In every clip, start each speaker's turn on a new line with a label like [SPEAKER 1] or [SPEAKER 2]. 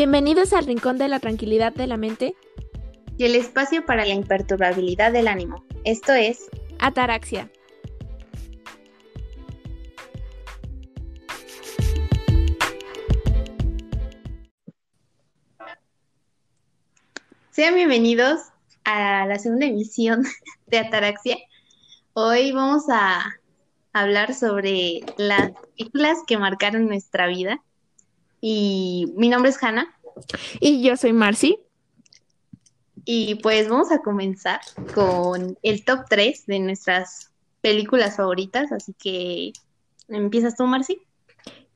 [SPEAKER 1] Bienvenidos al Rincón de la Tranquilidad de la Mente
[SPEAKER 2] y el espacio para la imperturbabilidad del ánimo. Esto es
[SPEAKER 1] Ataraxia.
[SPEAKER 2] Sean bienvenidos a la segunda emisión de Ataraxia. Hoy vamos a hablar sobre las películas que marcaron nuestra vida. Y mi nombre es Hanna.
[SPEAKER 1] Y yo soy Marcy.
[SPEAKER 2] Y pues vamos a comenzar con el top 3 de nuestras películas favoritas. Así que, ¿empiezas tú, Marcy?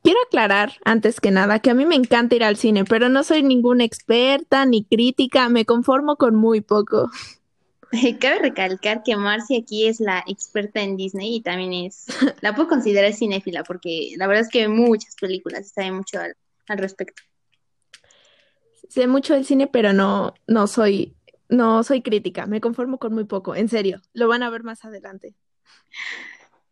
[SPEAKER 1] Quiero aclarar, antes que nada, que a mí me encanta ir al cine, pero no soy ninguna experta ni crítica, me conformo con muy poco.
[SPEAKER 2] Cabe recalcar que Marcy aquí es la experta en Disney y también es, la puedo considerar cinéfila porque la verdad es que ve muchas películas sabe mucho al, respecto.
[SPEAKER 1] Sé mucho del cine, pero no, no soy, no soy crítica, me conformo con muy poco, en serio, lo van a ver más adelante.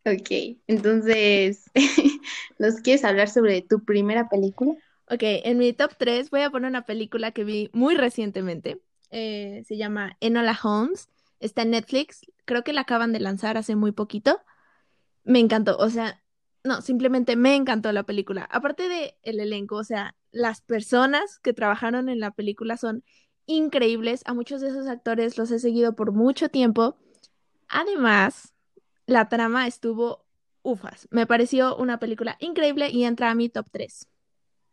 [SPEAKER 2] Ok, entonces, ¿nos quieres hablar sobre tu primera película?
[SPEAKER 1] Ok, en mi top 3 voy a poner una película que vi muy recientemente. Eh, se llama Enola Holmes. Está en Netflix. Creo que la acaban de lanzar hace muy poquito. Me encantó. O sea, no, simplemente me encantó la película. Aparte de el elenco, o sea, las personas que trabajaron en la película son increíbles. A muchos de esos actores los he seguido por mucho tiempo. Además, la trama estuvo ufas. Me pareció una película increíble y entra a mi top 3.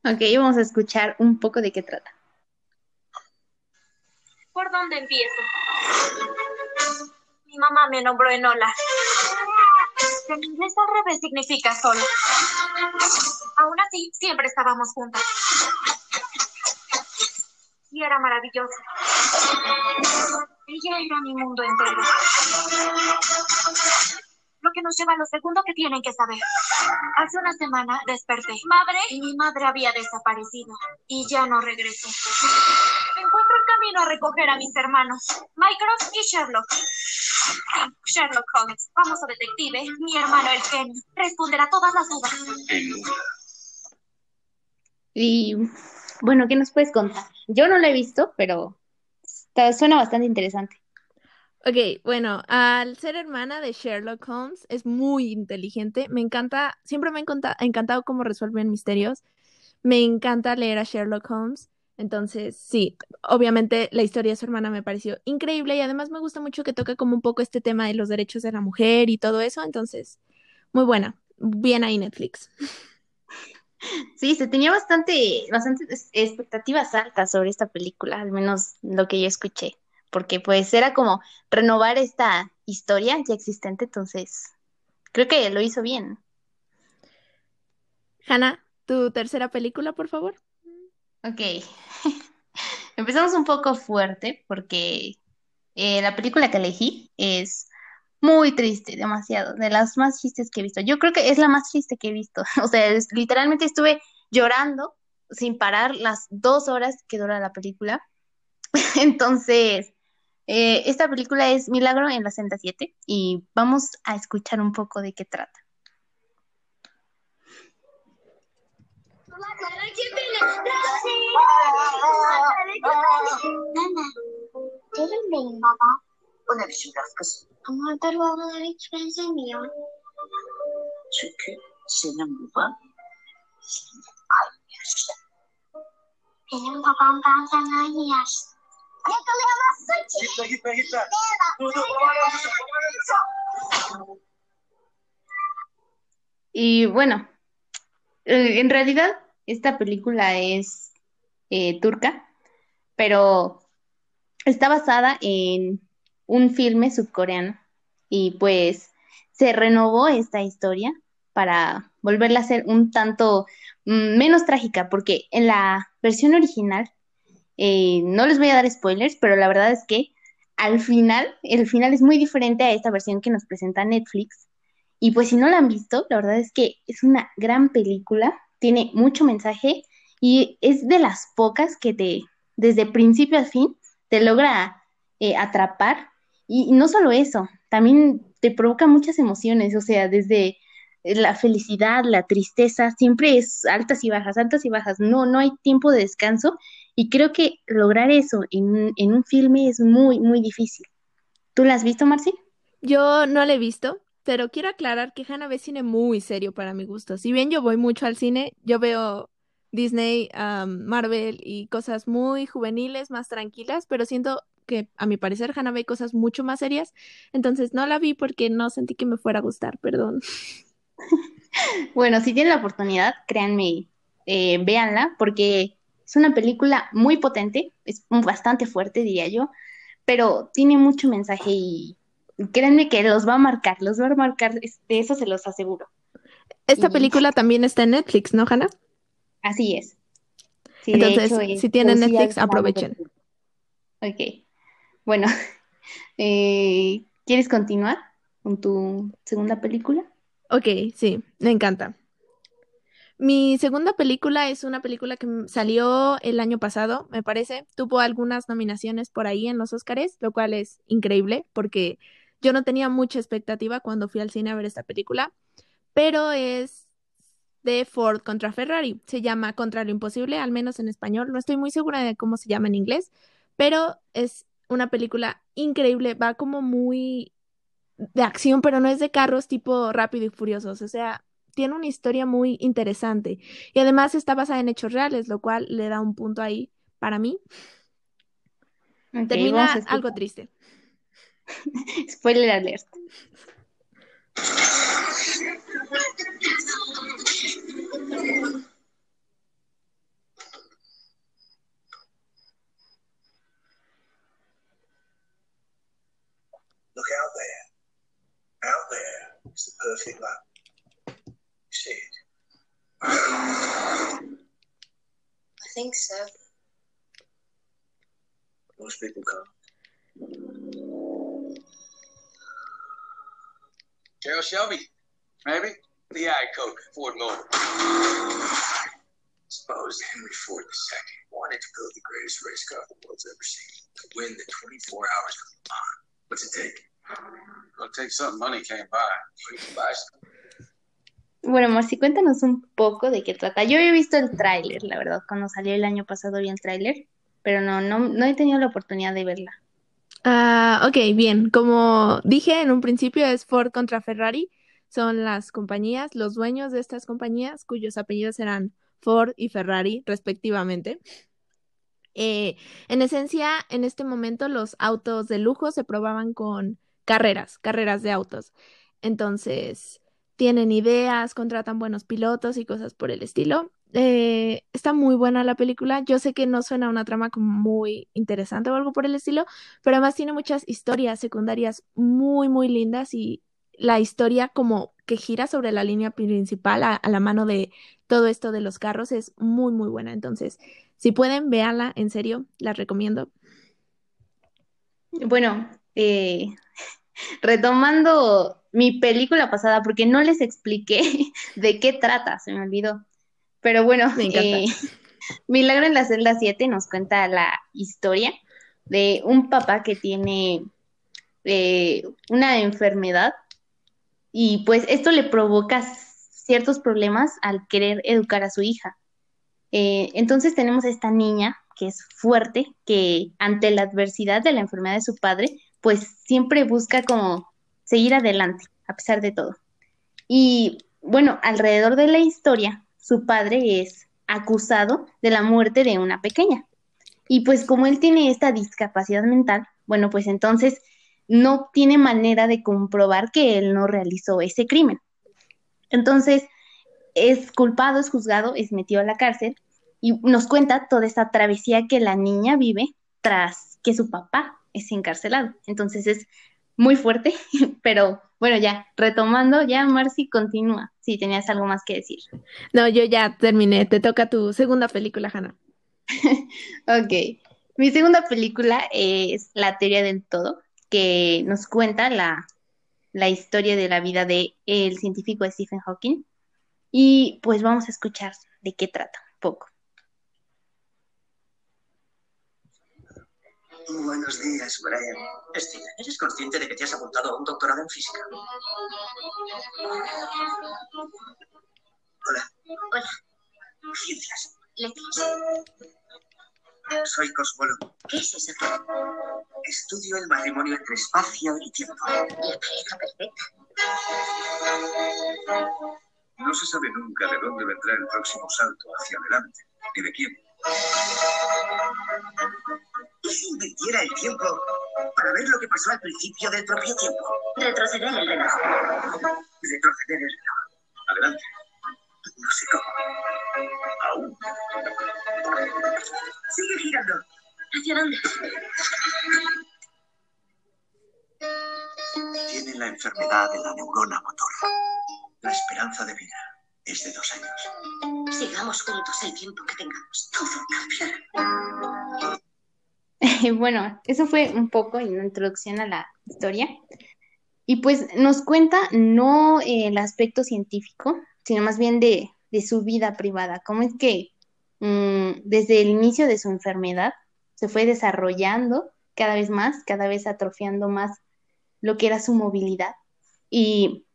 [SPEAKER 2] Ok, vamos a escuchar un poco de qué trata.
[SPEAKER 3] ¿Por dónde empiezo? Mi mamá me nombró Enola. En inglés al revés significa solo. Aún así, siempre estábamos juntas. Y era maravillosa. Ella era mi mundo entero. Lo que nos lleva a lo segundo que tienen que saber. Hace una semana desperté. Madre, mi madre había desaparecido. Y ya no regresó. Me encuentro en camino a recoger a mis hermanos, Mycroft y Sherlock. Sherlock Holmes, famoso detective, mi hermano el genio, responderá todas las dudas.
[SPEAKER 2] Y bueno, ¿qué nos puedes contar? Yo no la he visto, pero está- suena bastante interesante.
[SPEAKER 1] Ok, bueno, al ser hermana de Sherlock Holmes, es muy inteligente. Me encanta, siempre me ha encanta- encantado cómo resuelven misterios. Me encanta leer a Sherlock Holmes. Entonces, sí, obviamente la historia de su hermana me pareció increíble y además me gusta mucho que toca como un poco este tema de los derechos de la mujer y todo eso. Entonces, muy buena. Bien ahí Netflix.
[SPEAKER 2] Sí, se tenía bastante, bastantes expectativas altas sobre esta película, al menos lo que yo escuché, porque pues era como renovar esta historia ya existente, entonces creo que lo hizo bien.
[SPEAKER 1] Hannah, tu tercera película, por favor.
[SPEAKER 2] Ok, empezamos un poco fuerte porque eh, la película que elegí es muy triste, demasiado, de las más tristes que he visto. Yo creo que es la más triste que he visto. O sea, literalmente estuve llorando sin parar las dos horas que dura la película. Entonces, eh, esta película es Milagro en la Senda 7 y vamos a escuchar un poco de qué trata.
[SPEAKER 4] Nana, canım benim baba.
[SPEAKER 5] O ne biçim laf kız?
[SPEAKER 4] Ama Darvalılara hiç benzemiyor.
[SPEAKER 5] Çünkü senin baban senin aynı yaşta.
[SPEAKER 4] Benim babam benden aynı yaşta. Yakalayamazsın ki.
[SPEAKER 5] Gitme gitme gitme. Dur dur.
[SPEAKER 2] Y bueno, eh, en realidad esta película es eh, turca, pero está basada en un filme subcoreano y pues se renovó esta historia para volverla a ser un tanto mm, menos trágica, porque en la versión original, eh, no les voy a dar spoilers, pero la verdad es que al final, el final es muy diferente a esta versión que nos presenta Netflix. Y pues si no la han visto, la verdad es que es una gran película, tiene mucho mensaje y es de las pocas que te, desde principio a fin, te logra eh, atrapar. Y no solo eso, también te provoca muchas emociones, o sea, desde la felicidad, la tristeza, siempre es altas y bajas, altas y bajas, no, no hay tiempo de descanso y creo que lograr eso en, en un filme es muy, muy difícil. ¿Tú la has visto, Marci?
[SPEAKER 1] Yo no la he visto, pero quiero aclarar que Hannah ve cine muy serio para mi gusto. Si bien yo voy mucho al cine, yo veo Disney, um, Marvel y cosas muy juveniles, más tranquilas, pero siento que a mi parecer Hannah ve cosas mucho más serias, entonces no la vi porque no sentí que me fuera a gustar, perdón.
[SPEAKER 2] Bueno, si tienen la oportunidad, créanme, eh, véanla, porque es una película muy potente, es bastante fuerte, diría yo, pero tiene mucho mensaje y créanme que los va a marcar, los va a marcar, de eso se los aseguro.
[SPEAKER 1] Esta
[SPEAKER 2] Y-
[SPEAKER 1] película también está en Netflix, ¿no, Hannah?
[SPEAKER 2] Así es. Sí,
[SPEAKER 1] Entonces,
[SPEAKER 2] hecho, es
[SPEAKER 1] si tienen
[SPEAKER 2] poesía
[SPEAKER 1] Netflix, aprovechen.
[SPEAKER 2] Ok, bueno, eh, ¿quieres continuar con tu segunda película?
[SPEAKER 1] Ok, sí, me encanta. Mi segunda película es una película que salió el año pasado, me parece. Tuvo algunas nominaciones por ahí en los Óscares, lo cual es increíble porque yo no tenía mucha expectativa cuando fui al cine a ver esta película, pero es de Ford contra Ferrari. Se llama Contra lo Imposible, al menos en español. No estoy muy segura de cómo se llama en inglés, pero es una película increíble. Va como muy de acción, pero no es de carros tipo Rápido y Furiosos. O sea, tiene una historia muy interesante. Y además está basada en hechos reales, lo cual le da un punto ahí para mí. Termina algo triste.
[SPEAKER 2] Spoiler alert.
[SPEAKER 5] Look out there. Out there is the perfect lap. You see it?
[SPEAKER 4] I think so.
[SPEAKER 5] Most people can't.
[SPEAKER 6] Carol Shelby, maybe? The ag Coke, Ford Motor.
[SPEAKER 5] Suppose Henry Ford II wanted to build the greatest race car the world's ever seen to win the 24 hours of Le Mans. What's it take?
[SPEAKER 6] It'll take something money can't buy. You can buy some.
[SPEAKER 2] Bueno, Marci, cuéntanos un poco de qué trata. Yo he visto el tráiler, la verdad, cuando salió el año pasado vi el tráiler, pero no, no, no he tenido la oportunidad de verla.
[SPEAKER 1] Ah, ok, bien. Como dije en un principio, es Ford contra Ferrari. Son las compañías, los dueños de estas compañías, cuyos apellidos serán Ford y Ferrari, respectivamente. Eh, en esencia, en este momento los autos de lujo se probaban con carreras, carreras de autos. Entonces, tienen ideas, contratan buenos pilotos y cosas por el estilo. Eh, está muy buena la película. Yo sé que no suena una trama como muy interesante o algo por el estilo, pero además tiene muchas historias secundarias muy, muy lindas y la historia como que gira sobre la línea principal a, a la mano de todo esto de los carros es muy, muy buena. Entonces, si pueden, véanla, en serio, la recomiendo.
[SPEAKER 2] Bueno, eh, retomando mi película pasada, porque no les expliqué de qué trata, se me olvidó. Pero bueno,
[SPEAKER 1] Me encanta.
[SPEAKER 2] eh, Milagro en la celda 7 nos cuenta la historia de un papá que tiene eh, una enfermedad y pues esto le provoca ciertos problemas al querer educar a su hija. Eh, entonces tenemos a esta niña que es fuerte, que ante la adversidad de la enfermedad de su padre, pues siempre busca como seguir adelante, a pesar de todo. Y bueno, alrededor de la historia, su padre es acusado de la muerte de una pequeña. Y pues como él tiene esta discapacidad mental, bueno, pues entonces no tiene manera de comprobar que él no realizó ese crimen. Entonces, es culpado, es juzgado, es metido a la cárcel y nos cuenta toda esta travesía que la niña vive tras que su papá es encarcelado. Entonces es muy fuerte, pero bueno, ya retomando, ya Marcy continúa, si tenías algo más que decir.
[SPEAKER 1] No, yo ya terminé. Te toca tu segunda película, Hannah.
[SPEAKER 2] Ok, mi segunda película es La teoría del todo, que nos cuenta la, la historia de la vida de el científico Stephen Hawking. Y pues vamos a escuchar de qué trata un poco.
[SPEAKER 5] Buenos días, Brian. Steven, ¿eres consciente de que te has apuntado a un doctorado en física? Hola.
[SPEAKER 3] Hola.
[SPEAKER 5] Ciencias.
[SPEAKER 3] Letras.
[SPEAKER 5] Soy cosmólogo.
[SPEAKER 3] ¿Qué es eso?
[SPEAKER 5] Estudio el matrimonio entre espacio y tiempo.
[SPEAKER 3] La pareja perfecta.
[SPEAKER 6] No se sabe nunca de dónde vendrá el próximo salto hacia adelante, ni de quién.
[SPEAKER 5] ¿Y si invirtiera el tiempo para ver lo que pasó al principio del propio tiempo?
[SPEAKER 3] Retroceder el reloj.
[SPEAKER 5] Retroceder el reloj.
[SPEAKER 6] Adelante.
[SPEAKER 5] No sé cómo.
[SPEAKER 6] Aún.
[SPEAKER 5] Sigue girando.
[SPEAKER 3] ¿Hacia dónde?
[SPEAKER 5] Tiene la enfermedad de la neurona motor. La esperanza de vida es de dos años.
[SPEAKER 3] Sigamos juntos el tiempo que tengamos.
[SPEAKER 5] Todo cambiará.
[SPEAKER 2] Bueno, eso fue un poco en la introducción a la historia. Y pues nos cuenta no eh, el aspecto científico, sino más bien de, su vida privada. Cómo es que mm, desde el inicio de su enfermedad se fue desarrollando cada vez más, cada vez atrofiando más lo que era su movilidad. Y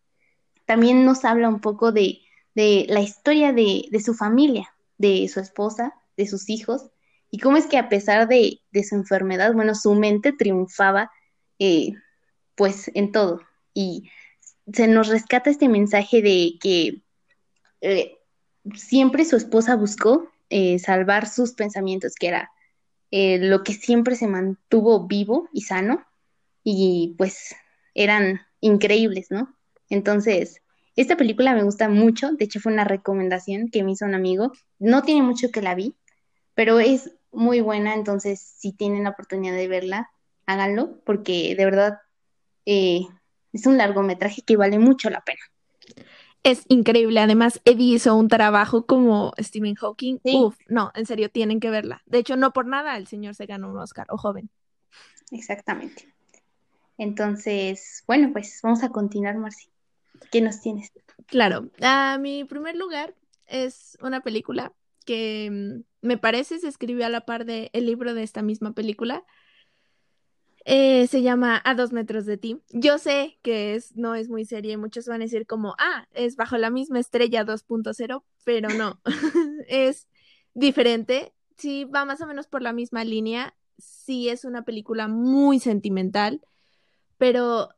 [SPEAKER 2] también nos habla un poco de, la historia de su familia, de su esposa, de sus hijos, y cómo es que a pesar de, de su enfermedad, bueno, su mente triunfaba eh, pues en todo. Y se nos rescata este mensaje de que eh, siempre su esposa buscó eh, salvar sus pensamientos, que era lo que siempre se mantuvo vivo y sano, y pues eran increíbles, ¿no? Entonces, esta película me gusta mucho, de hecho fue una recomendación que me hizo un amigo, no tiene mucho que la vi, pero es muy buena, entonces si tienen la oportunidad de verla, háganlo, porque de verdad eh, es un largometraje que vale mucho la pena.
[SPEAKER 1] Es increíble. Además, Eddie hizo un trabajo como Stephen Hawking.
[SPEAKER 2] Sí.
[SPEAKER 1] Uf, no, en serio, tienen que verla. De hecho, no por nada el señor se ganó un Oscar, o joven.
[SPEAKER 2] Exactamente. Entonces, bueno, pues vamos a continuar, Marci. ¿Qué nos tienes?
[SPEAKER 1] Claro, a mi primer lugar es una película que mm, me parece se escribió a la par del libro de esta misma película. Eh, se llama A dos metros de ti. Yo sé que es, no es muy seria y muchos van a decir como, ah, es bajo la misma estrella 2.0, pero no, es diferente. Sí, va más o menos por la misma línea. Sí, es una película muy sentimental, pero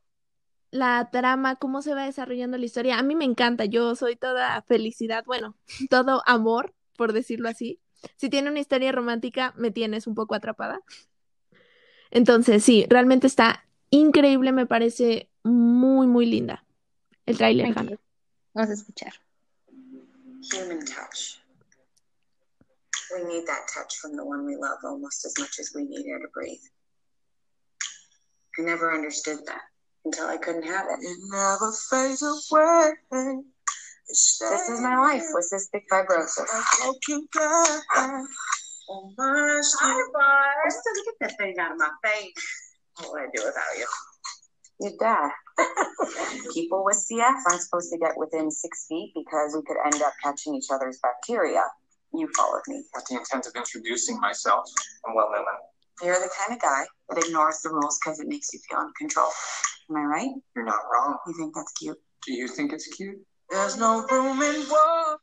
[SPEAKER 1] la trama, cómo se va desarrollando la historia, a mí me encanta. Yo soy toda felicidad, bueno, todo amor, por decirlo así. Si tiene una historia romántica, me tienes un poco atrapada. Entonces, sí, realmente está increíble, me parece muy, muy linda. El tráiler,
[SPEAKER 2] Ok.
[SPEAKER 1] Hannah.
[SPEAKER 2] Vamos a escuchar.
[SPEAKER 4] Human touch. We need that touch from the one we love almost as much as we need air to breathe. I never understood that until I couldn't have it.
[SPEAKER 5] It never fades away.
[SPEAKER 4] This is my life with cystic fibrosis.
[SPEAKER 5] broken glass on my skin.
[SPEAKER 4] Krista, get that thing out of my face. What would I do without you? You'd die. People with CF aren't supposed to get within six feet because we could end up catching each other's bacteria. You followed me.
[SPEAKER 6] With the intent of introducing myself. I'm well known.
[SPEAKER 4] You're the kind of guy that ignores the rules because it makes you feel in control. Am I right?
[SPEAKER 6] You're not wrong.
[SPEAKER 4] You think that's cute?
[SPEAKER 6] Do you think it's cute?
[SPEAKER 5] There's no room in war.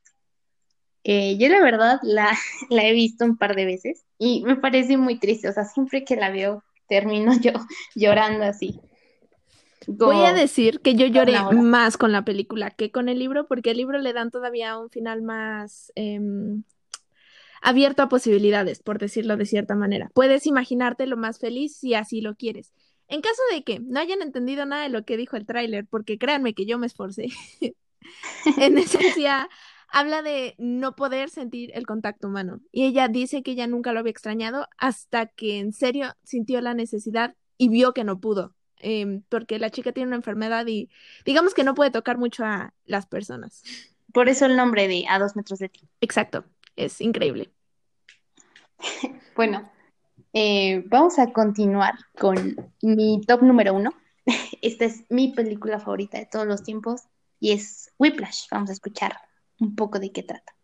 [SPEAKER 2] Eh, yo la verdad la, la he visto un par de veces y me parece muy triste, o sea, siempre que la veo termino yo llorando así.
[SPEAKER 1] Voy a decir que yo lloré más con la película que con el libro, porque el libro le dan todavía un final más em, abierto a posibilidades, por decirlo de cierta manera. Puedes imaginarte lo más feliz si así lo quieres. En caso de que no hayan entendido nada de lo que dijo el tráiler, porque créanme que yo me esforcé, en esencia habla de no poder sentir el contacto humano. Y ella dice que ella nunca lo había extrañado hasta que en serio sintió la necesidad y vio que no pudo. em, porque la chica tiene una enfermedad y digamos que no puede tocar mucho a las personas.
[SPEAKER 2] Por eso el nombre de A dos metros de ti.
[SPEAKER 1] Exacto, es increíble.
[SPEAKER 2] Bueno, eh, vamos a continuar con mi top número uno. Esta es mi película favorita de todos los tiempos y es Whiplash. Vamos a escuchar un poco de qué trata.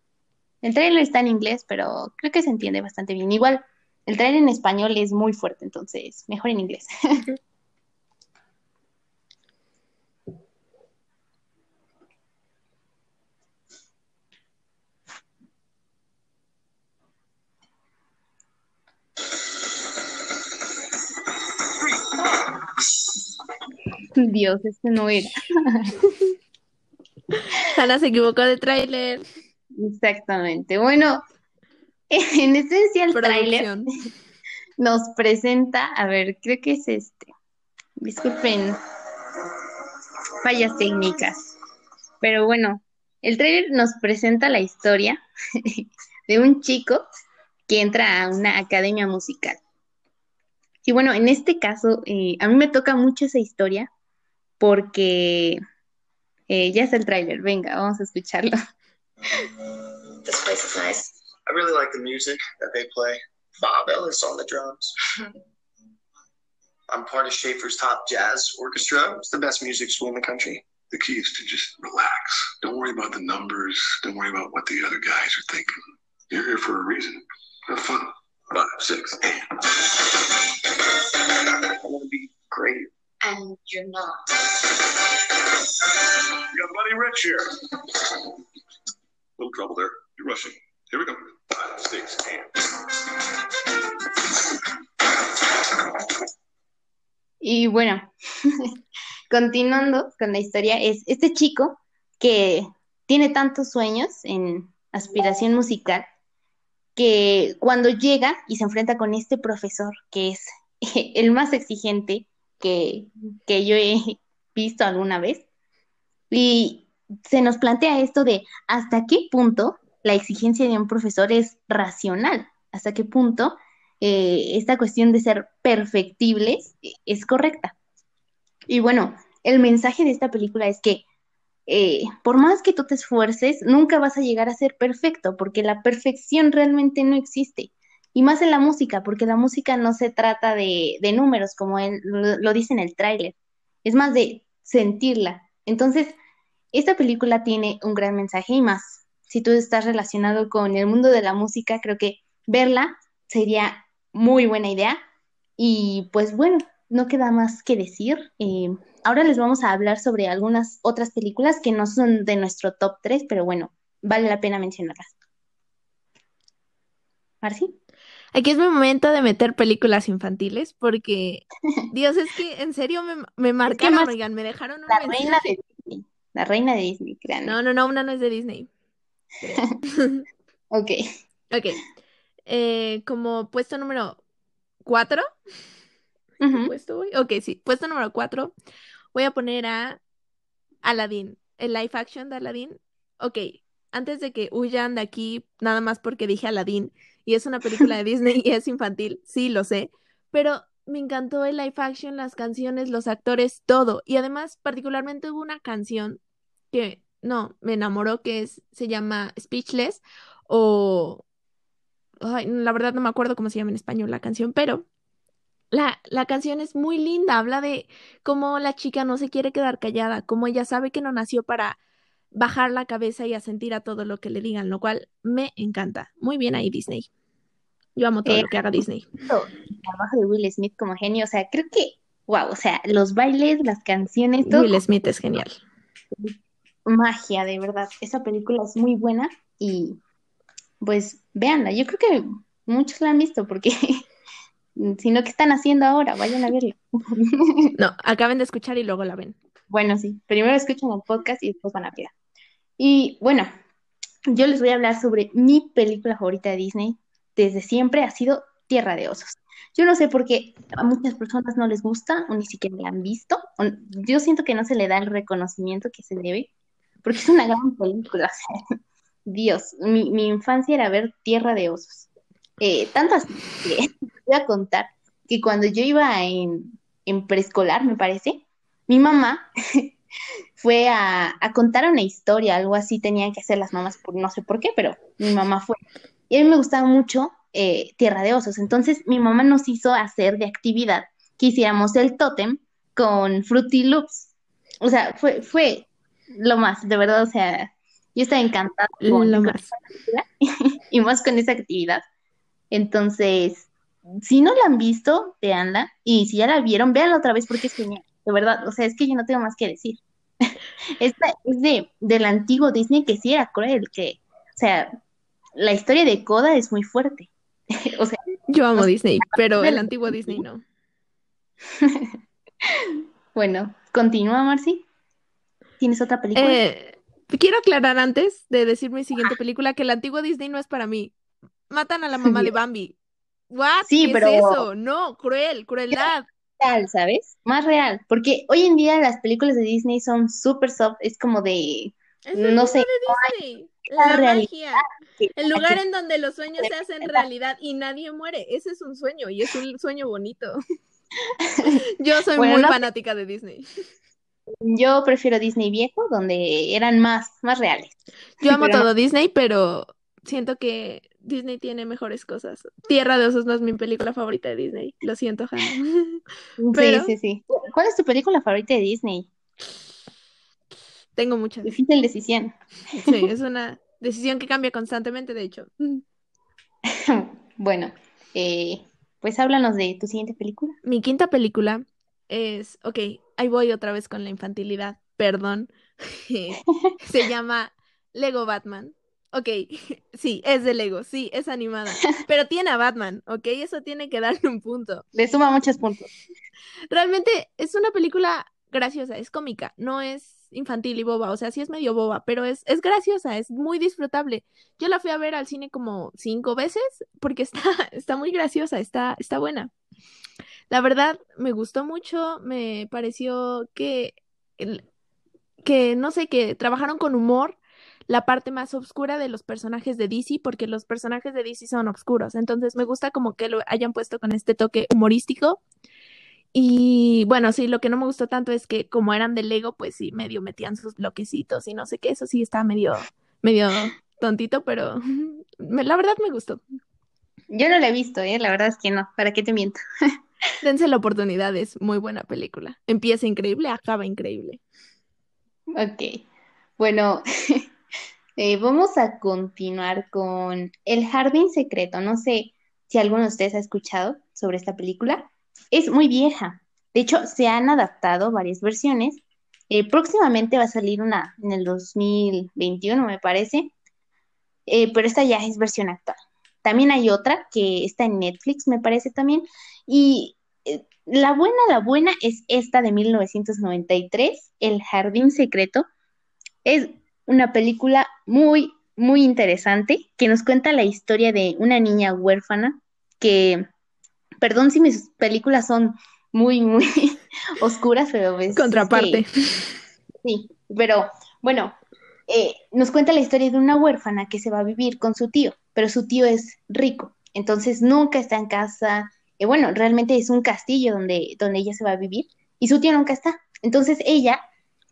[SPEAKER 2] El trailer está en inglés, pero creo que se entiende bastante bien. Igual, el trailer en español es muy fuerte, entonces mejor en inglés. Dios, este no era.
[SPEAKER 1] Ana se equivocó de tráiler.
[SPEAKER 2] Exactamente. Bueno, en esencia el tráiler nos presenta, a ver, creo que es este. Disculpen fallas técnicas. Pero bueno, el tráiler nos presenta la historia de un chico que entra a una academia musical. Y bueno, en este caso, eh, a mí me toca mucho esa historia porque eh, ya es el tráiler. Venga, vamos a escucharlo.
[SPEAKER 7] This place is nice. I really like the music that they play. Bob Ellis on the drums. I'm part of Schaefer's top jazz orchestra. It's the best music school in the country.
[SPEAKER 6] The key is to just relax. Don't worry about the numbers. Don't worry about what the other guys are thinking. You're here for a reason. Have fun. Five, six, eight.
[SPEAKER 7] I'm gonna be great.
[SPEAKER 3] And you're not.
[SPEAKER 6] We got Buddy Rich here. Little trouble there. You're rushing. Here we go. Five, six, eight.
[SPEAKER 2] Y bueno, continuando con la historia, es este chico que tiene tantos sueños en aspiración musical que cuando llega y se enfrenta con este profesor que es el más exigente que, que yo he visto alguna vez, y se nos plantea esto de hasta qué punto la exigencia de un profesor es racional, hasta qué punto eh, esta cuestión de ser perfectibles es correcta. Y bueno, el mensaje de esta película es que eh, por más que tú te esfuerces, nunca vas a llegar a ser perfecto, porque la perfección realmente no existe. Y más en la música, porque la música no se trata de, de números, como él lo, lo dice en el tráiler, es más de sentirla. Entonces, esta película tiene un gran mensaje y más. Si tú estás relacionado con el mundo de la música, creo que verla sería muy buena idea. Y pues bueno, no queda más que decir. Eh, ahora les vamos a hablar sobre algunas otras películas que no son de nuestro top 3, pero bueno, vale la pena mencionarlas. Marci.
[SPEAKER 1] Aquí es mi momento de meter películas infantiles porque, Dios, es que en serio me, me marcaron,
[SPEAKER 2] más-
[SPEAKER 1] oigan, me dejaron un
[SPEAKER 2] La reina de Disney. La reina de Disney, créanme.
[SPEAKER 1] No, no, no, una no es de Disney.
[SPEAKER 2] Ok.
[SPEAKER 1] Ok. Eh, como puesto número cuatro. Puesto voy? Ok, sí. Puesto número cuatro. Voy a poner a Aladdin. El live action de Aladdin. Ok. Antes de que huyan de aquí, nada más porque dije Aladdin y es una película de Disney y es infantil, sí, lo sé. Pero me encantó el live action, las canciones, los actores, todo. Y además, particularmente hubo una canción que, no, me enamoró, que es, se llama Speechless o... La verdad no me acuerdo cómo se llama en español la canción, pero la, la canción es muy linda, habla de cómo la chica no se quiere quedar callada, cómo ella sabe que no nació para bajar la cabeza y asentir a todo lo que le digan, lo cual me encanta. Muy bien ahí, Disney. Yo amo todo
[SPEAKER 2] Eh,
[SPEAKER 1] lo que haga Disney.
[SPEAKER 2] El trabajo de Will Smith como genio, o sea, creo que, wow, o sea, los bailes, las canciones, todo
[SPEAKER 1] Will Smith es genial.
[SPEAKER 2] magia, de verdad. Esa película es muy buena y pues véanla. Yo creo que muchos la han visto porque si no, ¿qué están haciendo ahora? Vayan a verla.
[SPEAKER 1] No, acaben de escuchar y luego la ven.
[SPEAKER 2] Bueno, sí, primero escuchan el podcast y después van a verla. Y bueno, yo les voy a hablar sobre mi película favorita de Disney. Desde siempre ha sido Tierra de Osos. Yo no sé por qué a muchas personas no les gusta o ni siquiera la han visto. Yo siento que no se le da el reconocimiento que se debe, porque es una gran película. Dios, mi, infancia era ver Tierra de Osos. Eh, tanto así que voy a contar que cuando yo iba en, preescolar, me parece, mi mamá fue a, a contar una historia, algo así tenían que hacer las mamás, por no sé por qué, pero mi mamá fue. Y a mí me gustaba mucho eh, Tierra de Osos, entonces mi mamá nos hizo hacer de actividad que hiciéramos el tótem con Fruity Loops. O sea, fue, fue lo más, de verdad, o sea, yo estaba encantada con,
[SPEAKER 1] Lo
[SPEAKER 2] con
[SPEAKER 1] más.
[SPEAKER 2] película y más con esa actividad. Entonces, si no la han visto, veanla. Y si ya la vieron, véanla otra vez porque es genial. De verdad, o sea, es que yo no tengo más que decir. Esta es de, del antiguo Disney que sí era cruel, que, o sea, la historia de Coda es muy fuerte. o sea,
[SPEAKER 1] Yo amo Disney, pero el antiguo Disney no.
[SPEAKER 2] bueno, continúa, Marcy. ¿Tienes otra película?
[SPEAKER 1] Eh, quiero aclarar antes de decir mi siguiente película que el antiguo Disney no es para mí. Matan a la mamá de Bambi. ¿What?
[SPEAKER 2] Sí,
[SPEAKER 1] ¿Qué
[SPEAKER 2] pero-
[SPEAKER 1] es eso? No, cruel, crueldad.
[SPEAKER 2] real, ¿sabes? Más real, porque hoy en día las películas de Disney son súper soft, es como de,
[SPEAKER 1] Es
[SPEAKER 2] no sé,
[SPEAKER 1] de Disney.
[SPEAKER 2] La realidad
[SPEAKER 1] magia. El lugar en donde los sueños se hacen realidad y nadie muere. Ese es un sueño y es un sueño bonito. Yo soy
[SPEAKER 2] Bueno,
[SPEAKER 1] muy
[SPEAKER 2] no
[SPEAKER 1] fanática de Disney.
[SPEAKER 2] yo prefiero Disney viejo, donde eran más, más reales.
[SPEAKER 1] Yo amo
[SPEAKER 2] Pero no-
[SPEAKER 1] todo Disney, pero siento que Disney tiene mejores cosas. Tierra de Osos no es mi película favorita de Disney. Lo siento, Hannah. Pero-
[SPEAKER 2] Sí, sí, sí. ¿Cuál es tu película favorita de Disney?
[SPEAKER 1] Tengo muchas.
[SPEAKER 2] Difícil decisión.
[SPEAKER 1] Sí, es una decisión que cambia constantemente, de hecho.
[SPEAKER 2] Bueno, eh, pues háblanos de tu siguiente película.
[SPEAKER 1] Mi quinta película es, ok, ahí voy otra vez con la infantilidad, perdón. Se llama Lego Batman. Ok, sí, es de Lego, sí, es animada, pero tiene a Batman, ok, eso tiene que darle un punto.
[SPEAKER 2] Le suma muchos puntos.
[SPEAKER 1] Realmente es una película graciosa, es cómica, no es infantil y boba, o sea, sí es medio boba, pero es, es graciosa, es muy disfrutable. Yo la fui a ver al cine como cinco veces porque está, está muy graciosa, está, está buena. La verdad, me gustó mucho, me pareció que, que, no sé, que trabajaron con humor la parte más oscura de los personajes de DC, porque los personajes de DC son oscuros, entonces me gusta como que lo hayan puesto con este toque humorístico. Y bueno, sí, lo que no me gustó tanto es que como eran de Lego, pues sí, medio metían sus bloquecitos y no sé qué, eso sí está medio, medio tontito, pero me- la verdad me gustó.
[SPEAKER 2] Yo no la he visto, ¿eh? La verdad es que no. ¿Para qué te miento?
[SPEAKER 1] Dense la oportunidad, es muy buena película. Empieza increíble, acaba increíble.
[SPEAKER 2] Ok. Bueno, eh, vamos a continuar con El Jardín Secreto. No sé si alguno de ustedes ha escuchado sobre esta película. Es muy vieja. De hecho, se han adaptado varias versiones. Eh, próximamente va a salir una en el 2021, me parece. Eh, pero esta ya es versión actual. También hay otra que está en Netflix, me parece también. Y eh, la buena, la buena es esta de 1993, El Jardín Secreto. Es una película muy, muy interesante que nos cuenta la historia de una niña huérfana que, perdón si mis películas son muy, muy oscuras, pero es, que-
[SPEAKER 1] Contraparte.
[SPEAKER 2] Sí, pero bueno, eh, nos cuenta la historia de una huérfana que se va a vivir con su tío, pero su tío es rico, entonces nunca está en casa. eh, bueno, realmente es un castillo donde, donde ella se va a vivir y su tío nunca está. Entonces ella,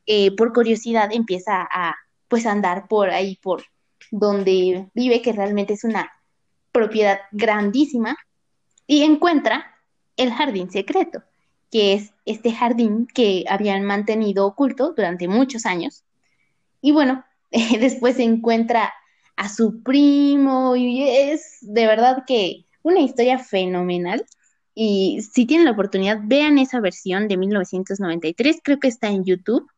[SPEAKER 2] eh, por curiosidad, empieza a pues a andar por ahí, por donde vive, que realmente es una propiedad grandísima, y encuentra el jardín secreto que es este jardín que habían mantenido oculto durante muchos años. Y bueno, después se encuentra a su primo y es de verdad que una historia fenomenal. Y si tienen la oportunidad, vean esa versión de 1993, creo que está en YouTube.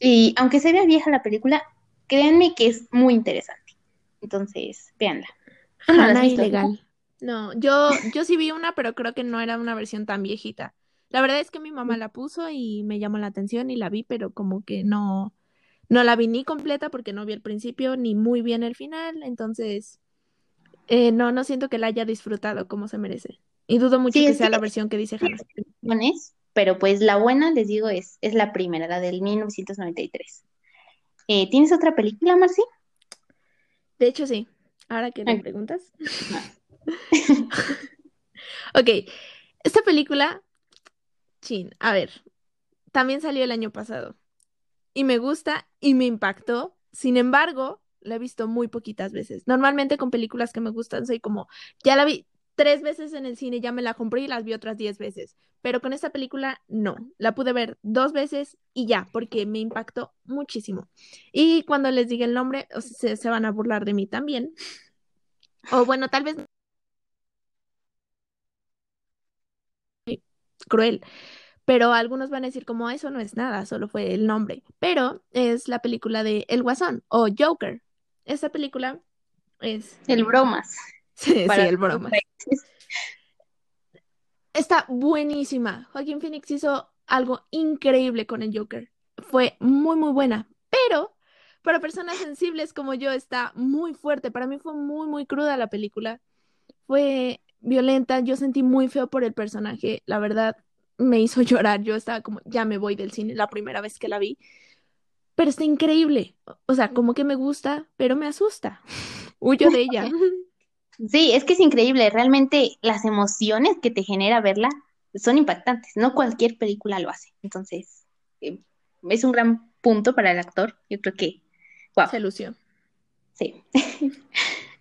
[SPEAKER 2] Y aunque se vea vieja la película, créanme que es muy interesante. Entonces, véanla. ¿Tú no la has
[SPEAKER 1] Hannah
[SPEAKER 2] visto,
[SPEAKER 1] ilegal. No, yo, yo sí vi una, pero creo que no era una versión tan viejita. La verdad es que mi mamá la puso y me llamó la atención y la vi, pero como que no, no la vi ni completa porque no vi el principio ni muy bien el final, entonces eh, no, no siento que la haya disfrutado como se merece. Y dudo mucho
[SPEAKER 2] Sí,
[SPEAKER 1] que sea
[SPEAKER 2] que-
[SPEAKER 1] la versión que dice Hannah.
[SPEAKER 2] pero pues la buena, les digo, es, es la primera, la del 1993. Eh, ¿tienes otra película, Marci?
[SPEAKER 1] De hecho, sí. Ahora que me preguntas. Ok, esta película, chin, a ver, también salió el año pasado y me gusta y me impactó. Sin embargo, la he visto muy poquitas veces. Normalmente con películas que me gustan soy como, ya la vi tres veces en el cine, ya me la compré y las vi otras diez veces. Pero con esta película no, la pude ver dos veces y ya, porque me impactó muchísimo. Y cuando les diga el nombre, se, se van a burlar de mí también. O bueno, tal vez cruel. Pero algunos van a decir como eso no es nada, solo fue el nombre. Pero es la película de El Guasón o Joker. Esta película es...
[SPEAKER 2] El bromas.
[SPEAKER 1] Sí, sí, el bromas. Está buenísima. Joaquín Phoenix hizo algo increíble con el Joker. Fue muy, muy buena. Pero para personas sensibles como yo está muy fuerte. Para mí fue muy, muy cruda la película. Fue violenta. Yo sentí muy feo por el personaje. La verdad, me hizo llorar. Yo estaba como, ya me voy del cine la primera vez que la vi. Pero está increíble. O sea, como que me gusta, pero me asusta. Huyo de ella.
[SPEAKER 2] Sí, es que es increíble. Realmente las emociones que te genera verla son impactantes. No cualquier película lo hace. Entonces, eh, es un gran punto para el actor. Yo creo que, wow.
[SPEAKER 1] Se lució.
[SPEAKER 2] Sí.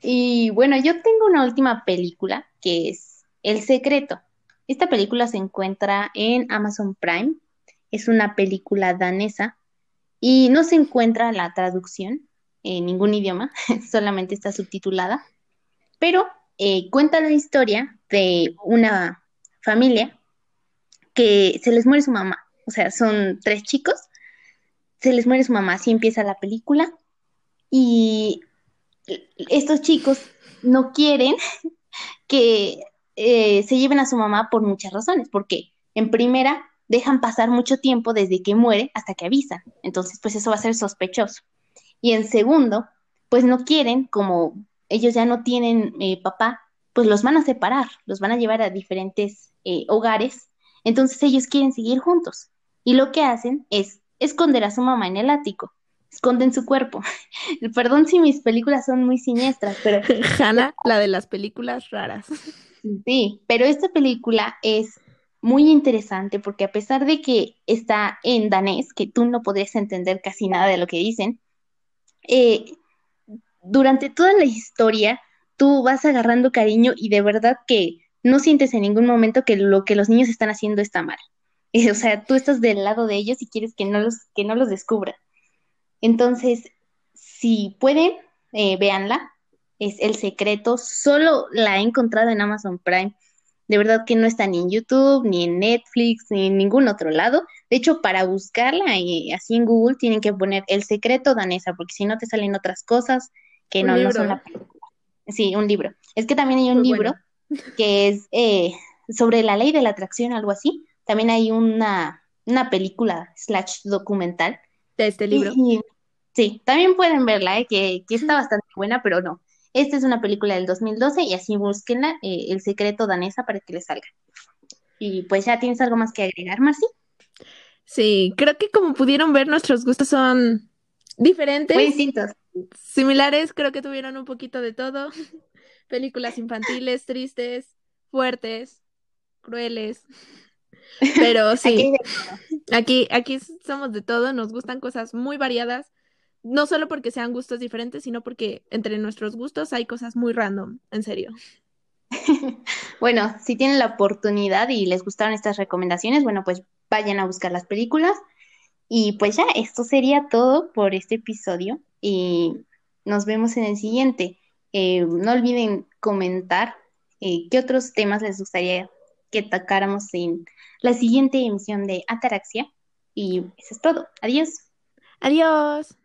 [SPEAKER 2] y bueno, yo tengo una última película que es El Secreto. Esta película se encuentra en Amazon Prime. Es una película danesa y no se encuentra la traducción en ningún idioma, solamente está subtitulada. Pero eh, cuenta la historia de una familia que se les muere su mamá. O sea, son tres chicos, se les muere su mamá, así empieza la película. Y estos chicos no quieren que eh, se lleven a su mamá por muchas razones, porque en primera dejan pasar mucho tiempo desde que muere hasta que avisan, entonces pues eso va a ser sospechoso. Y en segundo, pues no quieren, como ellos ya no tienen eh, papá, pues los van a separar, los van a llevar a diferentes eh, hogares, entonces ellos quieren seguir juntos. Y lo que hacen es esconder a su mamá en el ático, esconden su cuerpo. Perdón si mis películas son muy siniestras, pero...
[SPEAKER 1] Hannah, la de las películas raras.
[SPEAKER 2] Sí, pero esta película es muy interesante porque a pesar de que está en danés, que tú no podrías entender casi nada de lo que dicen, eh, durante toda la historia tú vas agarrando cariño y de verdad que no sientes en ningún momento que lo que los niños están haciendo está mal. o sea, tú estás del lado de ellos y quieres que no los, que no los descubran. Entonces, si pueden, eh, véanla es El Secreto, solo la he encontrado en Amazon Prime. De verdad que no está ni en YouTube, ni en Netflix, ni en ningún otro lado. De hecho, para buscarla y así en Google tienen que poner El Secreto Danesa, porque si no te salen otras cosas que no, no, son la película. Sí, un libro. Es que también hay un libro que es eh, sobre la ley de la atracción, algo así. También hay una, una película slash documental.
[SPEAKER 1] De este libro.
[SPEAKER 2] Sí, también pueden verla, eh, que, que está bastante buena, pero no. Esta es una película del 2012 y así búsquenla, eh, El secreto danesa, para que les salga. Y pues ya tienes algo más que agregar, Marci.
[SPEAKER 1] Sí, creo que como pudieron ver, nuestros gustos son diferentes.
[SPEAKER 2] Muy distintos.
[SPEAKER 1] Similares, creo que tuvieron un poquito de todo. Películas infantiles, tristes, fuertes, crueles. Pero sí, aquí, aquí somos de todo, nos gustan cosas muy variadas no solo porque sean gustos diferentes, sino porque entre nuestros gustos hay cosas muy random, en serio.
[SPEAKER 2] bueno, si tienen la oportunidad y les gustaron estas recomendaciones, bueno, pues vayan a buscar las películas. Y pues ya, esto sería todo por este episodio y nos vemos en el siguiente. Eh, no olviden comentar eh, qué otros temas les gustaría que tocáramos en la siguiente emisión de Ataraxia. Y eso es todo. Adiós.
[SPEAKER 1] Adiós.